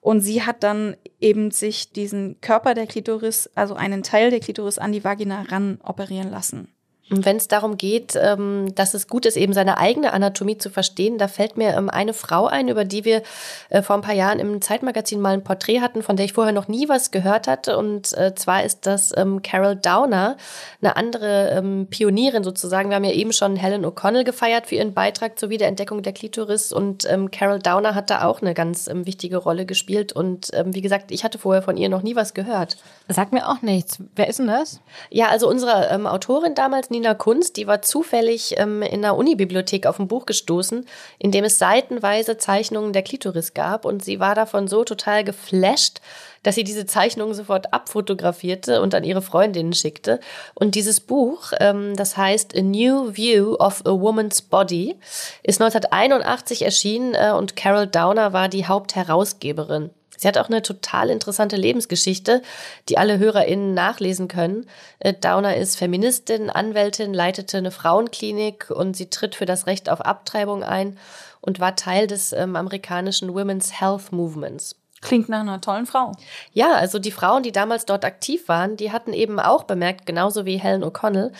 Und sie hat dann eben sich diesen Körper der Klitoris, also einen Teil der Klitoris an die Vagina ran operieren lassen. Wenn es darum geht, ähm, dass es gut ist, eben seine eigene Anatomie zu verstehen, da fällt mir ähm, eine Frau ein, über die wir äh, vor ein paar Jahren im Zeitmagazin mal ein Porträt hatten, von der ich vorher noch nie was gehört hatte. Und äh, zwar ist das ähm, Carol Downer, eine andere Pionierin sozusagen. Wir haben ja eben schon Helen O'Connell gefeiert für ihren Beitrag zur Wiederentdeckung der Klitoris. Und Carol Downer hat da auch eine ganz wichtige Rolle gespielt. Und wie gesagt, ich hatte vorher von ihr noch nie was gehört. Sagt mir auch nichts. Wer ist denn das? Ja, also unsere Autorin damals, Nina Kunst, die war zufällig ähm, in der Unibibliothek auf ein Buch gestoßen, in dem es seitenweise Zeichnungen der Klitoris gab und sie war davon so total geflasht, dass sie diese Zeichnungen sofort abfotografierte und an ihre Freundinnen schickte. Und dieses Buch, ähm, das heißt A New View of a Woman's Body, ist 1981 erschienen äh, und Carol Downer war die Hauptherausgeberin. Sie hat auch eine total interessante Lebensgeschichte, die alle HörerInnen nachlesen können. Äh, Downer ist Feministin, Anwältin, leitete eine Frauenklinik und sie tritt für das Recht auf Abtreibung ein und war Teil des ähm, amerikanischen Women's Health Movements. Klingt nach einer tollen Frau. Ja, also die Frauen, die damals dort aktiv waren, die hatten eben auch bemerkt, genauso wie Helen O'Connell,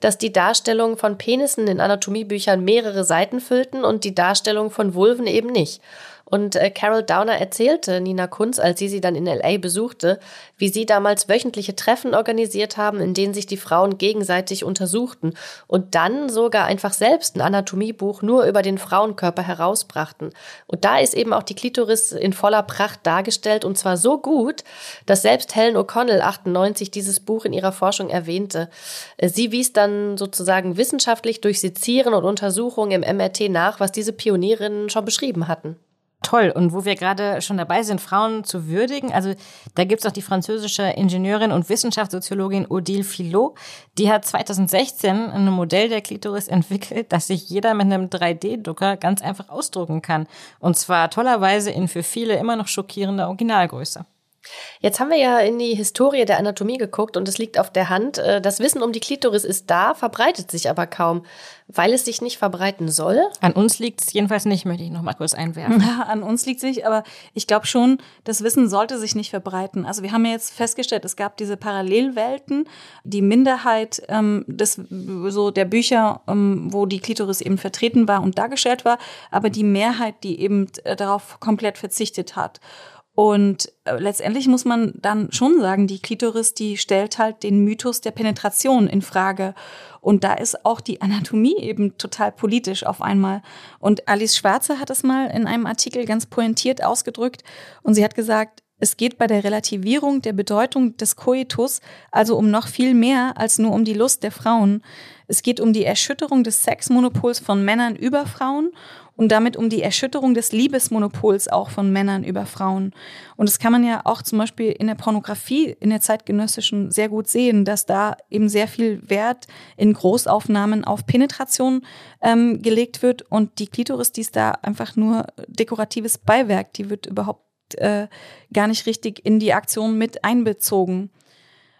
dass die Darstellungen von Penissen in Anatomiebüchern mehrere Seiten füllten und die Darstellung von Vulven eben nicht. Und äh, Carol Downer erzählte Nina Kunz, als sie sie dann in LA besuchte, wie sie damals wöchentliche Treffen organisiert haben, in denen sich die Frauen gegenseitig untersuchten und dann sogar einfach selbst ein Anatomiebuch nur über den Frauenkörper herausbrachten. Und da ist eben auch die Klitoris in voller Pracht dargestellt und zwar so gut, dass selbst Helen O'Connell 98 dieses Buch in ihrer Forschung erwähnte. Äh, sie wies dann sozusagen wissenschaftlich durch Sezieren und Untersuchungen im MRT nach, was diese Pionierinnen schon beschrieben hatten. Toll. Und wo wir gerade schon dabei sind, Frauen zu würdigen, also da gibt es auch die französische Ingenieurin und Wissenschaftssoziologin Odile Filot. Die hat 2016 ein Modell der Klitoris entwickelt, das sich jeder mit einem 3D-Drucker ganz einfach ausdrucken kann. Und zwar tollerweise in für viele immer noch schockierender Originalgröße. Jetzt haben wir ja in die Historie der Anatomie geguckt und es liegt auf der Hand. Äh, das Wissen um die Klitoris ist da, verbreitet sich aber kaum, weil es sich nicht verbreiten soll. An uns liegt es jedenfalls nicht, möchte ich noch mal kurz einwerfen. Ja, (laughs) an uns liegt es nicht, aber ich glaube schon, das Wissen sollte sich nicht verbreiten. Also wir haben ja jetzt festgestellt, es gab diese Parallelwelten, die Minderheit ähm, des, so der Bücher, ähm, wo die Klitoris eben vertreten war und dargestellt war, aber die Mehrheit, die eben äh, darauf komplett verzichtet hat. Und äh, letztendlich muss man dann schon sagen, die Klitoris, die stellt halt den Mythos der Penetration in Frage. Und da ist auch die Anatomie eben total politisch auf einmal. Und Alice Schwarze hat es mal in einem Artikel ganz pointiert ausgedrückt. Und sie hat gesagt, es geht bei der Relativierung der Bedeutung des Koitus also um noch viel mehr als nur um die Lust der Frauen. Es geht um die Erschütterung des Sexmonopols von Männern über Frauen und damit um die Erschütterung des Liebesmonopols auch von Männern über Frauen. Und das kann man ja auch zum Beispiel in der Pornografie in der zeitgenössischen sehr gut sehen, dass da eben sehr viel Wert in Großaufnahmen auf Penetration ähm, gelegt wird und die Klitoris, die ist da einfach nur dekoratives Beiwerk, die wird überhaupt äh, gar nicht richtig in die Aktion mit einbezogen.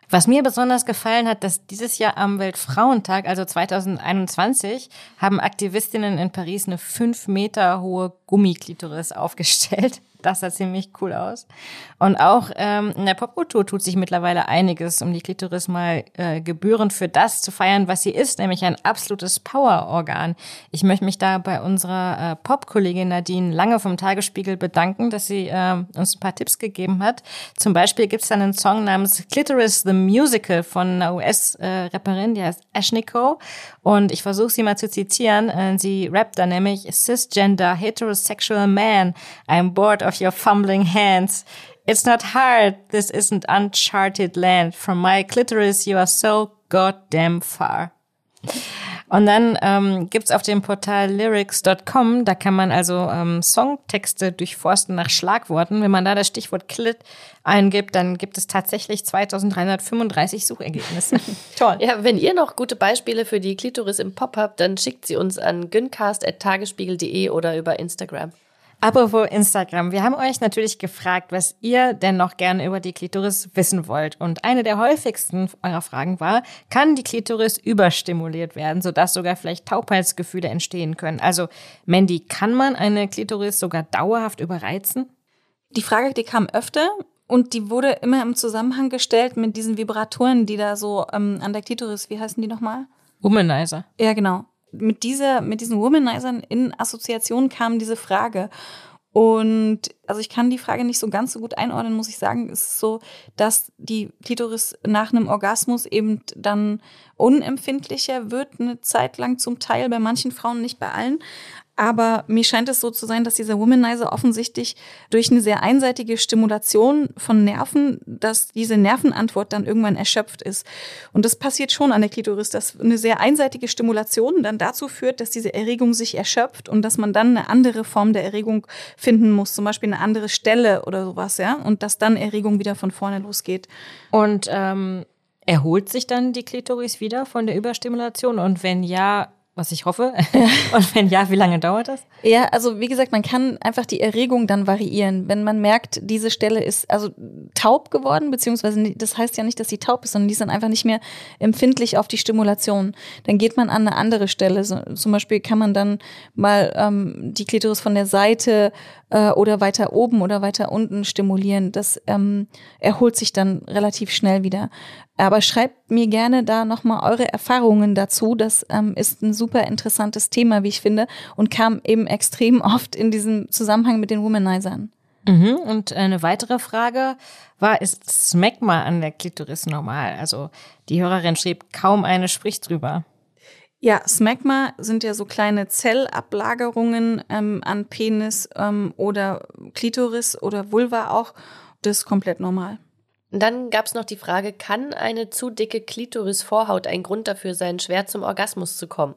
Was mir besonders gefallen hat, dass dieses Jahr am Weltfrauentag, also 2021, haben Aktivistinnen in Paris eine fünf Meter hohe Gummiklitoris aufgestellt. Das sah ziemlich cool aus. Und auch ähm, in der Popkultur tut sich mittlerweile einiges, um die Klitoris mal äh, gebührend für das zu feiern, was sie ist, nämlich ein absolutes Powerorgan. Ich möchte mich da bei unserer äh, Pop-Kollegin Nadine Lange vom Tagesspiegel bedanken, dass sie äh, uns ein paar Tipps gegeben hat. Zum Beispiel gibt es einen Song namens Clitoris the Musical von einer US-Rapperin, die heißt Ashniko. Und ich versuche sie mal zu zitieren. Äh, sie rappt da nämlich Cisgender Heterosexual Man. I'm bored of your fumbling hands. It's not hard. This isn't uncharted land. From my clitoris you are so goddamn far. Und dann ähm, gibt auf dem Portal lyrics.com, da kann man also ähm, Songtexte durchforsten nach Schlagworten. Wenn man da das Stichwort Clit eingibt, dann gibt es tatsächlich 2335 Suchergebnisse. (laughs) Toll. Ja, wenn ihr noch gute Beispiele für die Klitoris im Pop habt, dann schickt sie uns an gyncast.tagesspiegel.de oder über Instagram. Apropos Instagram, wir haben euch natürlich gefragt, was ihr denn noch gerne über die Klitoris wissen wollt. Und eine der häufigsten eurer Fragen war, kann die Klitoris überstimuliert werden, sodass sogar vielleicht Taubheitsgefühle entstehen können? Also, Mandy, kann man eine Klitoris sogar dauerhaft überreizen? Die Frage, die kam öfter und die wurde immer im Zusammenhang gestellt mit diesen Vibratoren, die da so ähm, an der Klitoris, wie heißen die nochmal? Womanizer. Ja, genau mit dieser, mit diesen Womanizern in Assoziation kam diese Frage. Und also ich kann die Frage nicht so ganz so gut einordnen, muss ich sagen. Es ist so, dass die Klitoris nach einem Orgasmus eben dann unempfindlicher wird, eine Zeit lang zum Teil, bei manchen Frauen, nicht bei allen. Aber mir scheint es so zu sein, dass dieser Womanizer offensichtlich durch eine sehr einseitige Stimulation von Nerven, dass diese Nervenantwort dann irgendwann erschöpft ist. Und das passiert schon an der Klitoris, dass eine sehr einseitige Stimulation dann dazu führt, dass diese Erregung sich erschöpft und dass man dann eine andere Form der Erregung finden muss, zum Beispiel eine andere Stelle oder sowas, ja, und dass dann Erregung wieder von vorne losgeht. Und ähm, erholt sich dann die Klitoris wieder von der Überstimulation? Und wenn ja, was ich hoffe. (laughs) (laughs) Und wenn ja, wie lange dauert das? Ja, also wie gesagt, man kann einfach die Erregung dann variieren. Wenn man merkt, diese Stelle ist also taub geworden, beziehungsweise das heißt ja nicht, dass sie taub ist, sondern die sind einfach nicht mehr empfindlich auf die Stimulation. Dann geht man an eine andere Stelle. So, zum Beispiel kann man dann mal ähm, die Klitoris von der Seite äh, oder weiter oben oder weiter unten stimulieren. Das ähm, erholt sich dann relativ schnell wieder. Aber schreibt mir gerne da nochmal eure Erfahrungen dazu. Das ähm, ist ein super interessantes Thema, wie ich finde, und kam eben extrem (laughs) oft in diesem Zusammenhang mit den Womanizern. Mhm. Und eine weitere Frage war, ist Smegma an der Klitoris normal? Also die Hörerin schrieb, kaum eine spricht drüber. Ja, Smegma sind ja so kleine Zellablagerungen ähm, an Penis ähm, oder Klitoris oder Vulva auch. Das ist komplett normal. Dann gab es noch die Frage, kann eine zu dicke Klitorisvorhaut ein Grund dafür sein, schwer zum Orgasmus zu kommen?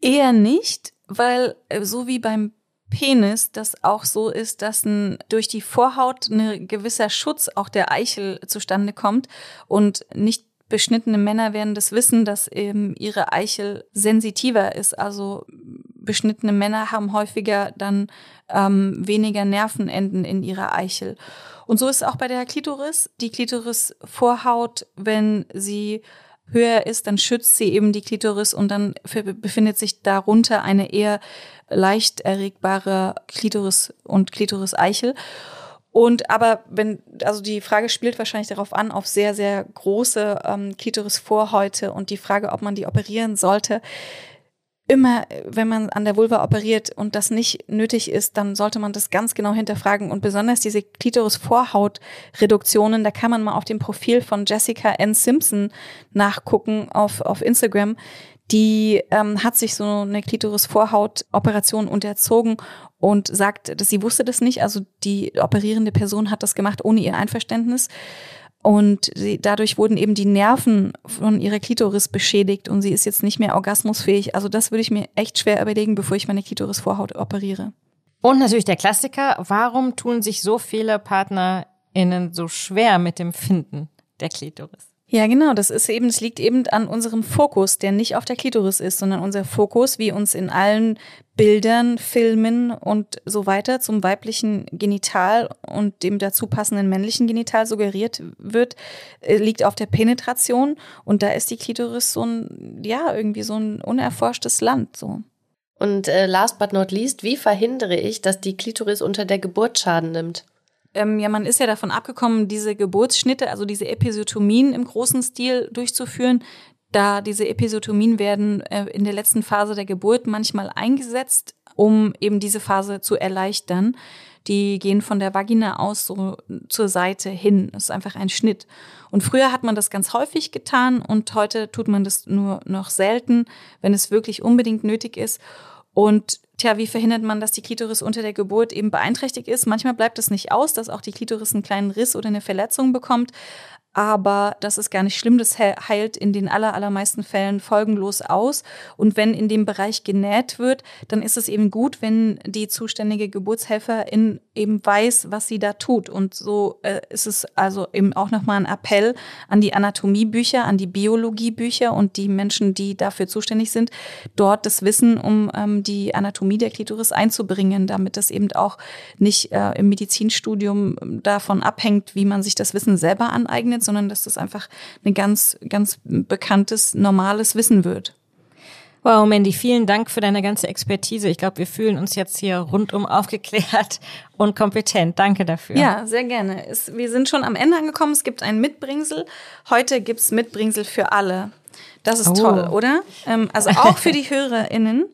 Eher nicht, weil äh, so wie beim Penis das auch so ist, dass ein, durch die Vorhaut ein gewisser Schutz auch der Eichel zustande kommt und nicht beschnittene Männer werden das wissen, dass eben ihre Eichel sensitiver ist. Also beschnittene Männer haben häufiger dann ähm, weniger Nervenenden in ihrer Eichel. Und so ist es auch bei der Klitoris. Die Klitorisvorhaut, wenn sie höher ist, dann schützt sie eben die Klitoris und dann befindet sich darunter eine eher leicht erregbare Klitoris und Klitoris-Eichel. Und aber wenn, also die Frage spielt wahrscheinlich darauf an, auf sehr, sehr große ähm, Klitorisvorhäute und die Frage, ob man die operieren sollte immer, wenn man an der Vulva operiert und das nicht nötig ist, dann sollte man das ganz genau hinterfragen. Und besonders diese Klitoris-Vorhaut-Reduktionen, da kann man mal auf dem Profil von Jessica N. Simpson nachgucken auf, auf Instagram. Die ähm, hat sich so eine Klitoris-Vorhaut-Operation unterzogen und sagt, dass sie wusste das nicht. Also die operierende Person hat das gemacht ohne ihr Einverständnis. Und sie, dadurch wurden eben die Nerven von ihrer Klitoris beschädigt und sie ist jetzt nicht mehr orgasmusfähig. Also das würde ich mir echt schwer überlegen, bevor ich meine Klitorisvorhaut operiere. Und natürlich der Klassiker, warum tun sich so viele PartnerInnen so schwer mit dem Finden der Klitoris? Ja, genau. Das ist eben, es liegt eben an unserem Fokus, der nicht auf der Klitoris ist, sondern unser Fokus, wie uns in allen Bildern, Filmen und so weiter zum weiblichen Genital und dem dazu passenden männlichen Genital suggeriert wird, äh, liegt auf der Penetration. Und da ist die Klitoris so ein, ja, irgendwie so ein unerforschtes Land, so. Und äh, last but not least, wie verhindere ich, dass die Klitoris unter der Geburt Schaden nimmt? Ähm, ja, man ist ja davon abgekommen, diese Geburtsschnitte, also diese Episiotomien im großen Stil durchzuführen. Da diese Episiotomien werden äh, in der letzten Phase der Geburt manchmal eingesetzt, um eben diese Phase zu erleichtern. Die gehen von der Vagina aus so zur Seite hin. Das ist einfach ein Schnitt. Und früher hat man das ganz häufig getan und heute tut man das nur noch selten, wenn es wirklich unbedingt nötig ist. Und tja, wie verhindert man, dass die Klitoris unter der Geburt eben beeinträchtigt ist? Manchmal bleibt es nicht aus, dass auch die Klitoris einen kleinen Riss oder eine Verletzung bekommt aber das ist gar nicht schlimm. Das heilt in den aller, allermeisten Fällen folgenlos aus. Und wenn in dem Bereich genäht wird, dann ist es eben gut, wenn die zuständige Geburtshelferin eben weiß, was sie da tut. Und so äh, ist es also eben auch nochmal ein Appell an die Anatomiebücher, an die Biologiebücher und die Menschen, die dafür zuständig sind, dort das Wissen um ähm, die Anatomie der Klitoris einzubringen, damit das eben auch nicht äh, im Medizinstudium davon abhängt, wie man sich das Wissen selber aneignet, sondern dass das einfach ein ganz, ganz bekanntes, normales Wissen wird. Wow, Mandy, vielen Dank für deine ganze Expertise. Ich glaube, wir fühlen uns jetzt hier rundum aufgeklärt (laughs) und kompetent. Danke dafür. Ja, sehr gerne. Es, wir sind schon am Ende angekommen. Es gibt ein Mitbringsel. Heute gibt's Mitbringsel für alle. Das ist oh. toll, oder? Ähm, also auch für die (laughs) HörerInnen.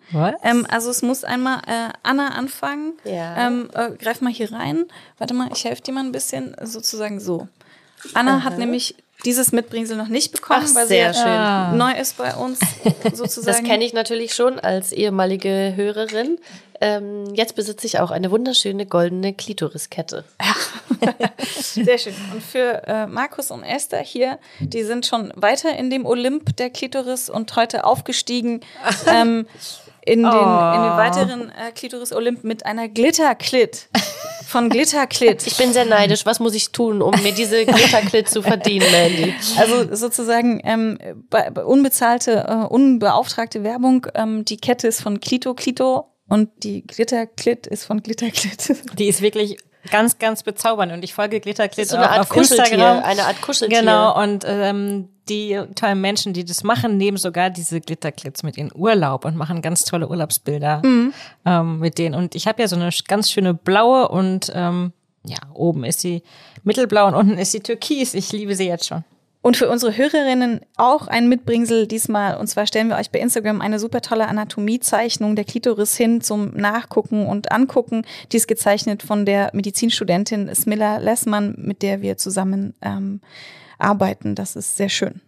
Ähm, also es muss einmal äh, Anna anfangen. Ja. Ähm, äh, greif mal hier rein. Warte mal, ich helfe dir mal ein bisschen. Sozusagen so. Anna Aha. hat nämlich dieses Mitbringsel noch nicht bekommen, Ach, weil sehr sie schön. Ah. neu ist bei uns (laughs) sozusagen. Das kenne ich natürlich schon als ehemalige Hörerin. Ähm, jetzt besitze ich auch eine wunderschöne goldene Klitoriskette. Ja. (laughs) Sehr schön. Und für äh, Markus und Esther hier, die sind schon weiter in dem Olymp der Klitoris und heute aufgestiegen. (laughs) Ähm, in, den, oh. in den weiteren äh, Klitoris-Olymp mit einer Glitterklit von Glitterklit. Ich bin sehr neidisch. Was muss ich tun, um mir diese Glitterklit zu verdienen, Mandy? Also sozusagen ähm, unbezahlte, äh, unbeauftragte Werbung. Ähm, die Kette ist von Clito Clito und die Glitterklit ist von Glitterklit. Die ist wirklich ganz, ganz bezaubernd und ich folge Glitterklit so eine Art auf Instagram. Eine Art Kuscheltier. Genau, und ähm, die tollen Menschen, die das machen, nehmen sogar diese Glitterklits mit in Urlaub und machen ganz tolle Urlaubsbilder mhm. ähm, mit denen. Und ich habe ja so eine ganz schöne blaue und ähm, ja, oben ist sie mittelblau und unten ist sie türkis. Ich liebe sie jetzt schon. Und für unsere Hörerinnen auch ein Mitbringsel diesmal. Und zwar stellen wir euch bei Instagram eine super tolle Anatomiezeichnung der Klitoris hin zum Nachgucken und Angucken. Die ist gezeichnet von der Medizinstudentin Smilla Lessmann, mit der wir zusammen ähm, arbeiten. Das ist sehr schön.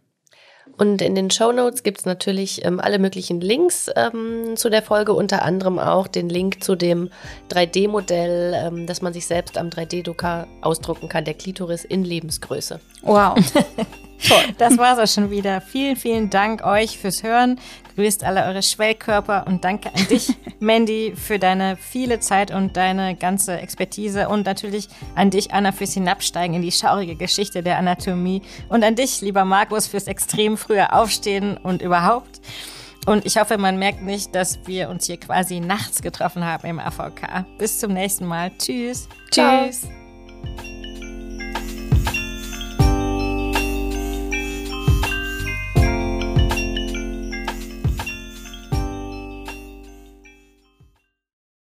Und in den Show Notes gibt es natürlich ähm, alle möglichen Links ähm, zu der Folge, unter anderem auch den Link zu dem 3D-Modell, ähm, das man sich selbst am 3D-Drucker ausdrucken kann, der Klitoris in Lebensgröße. Wow. (laughs) Toll. Das war's auch schon wieder. Vielen, vielen Dank euch fürs Hören. Grüßt alle eure Schwellkörper und danke an dich, (laughs) Mandy, für deine viele Zeit und deine ganze Expertise und natürlich an dich, Anna, fürs Hinabsteigen in die schaurige Geschichte der Anatomie und an dich, lieber Markus, fürs extrem frühe Aufstehen und überhaupt. Und ich hoffe, man merkt nicht, dass wir uns hier quasi nachts getroffen haben im AVK. Bis zum nächsten Mal. Tschüss. Tschüss. Ciao.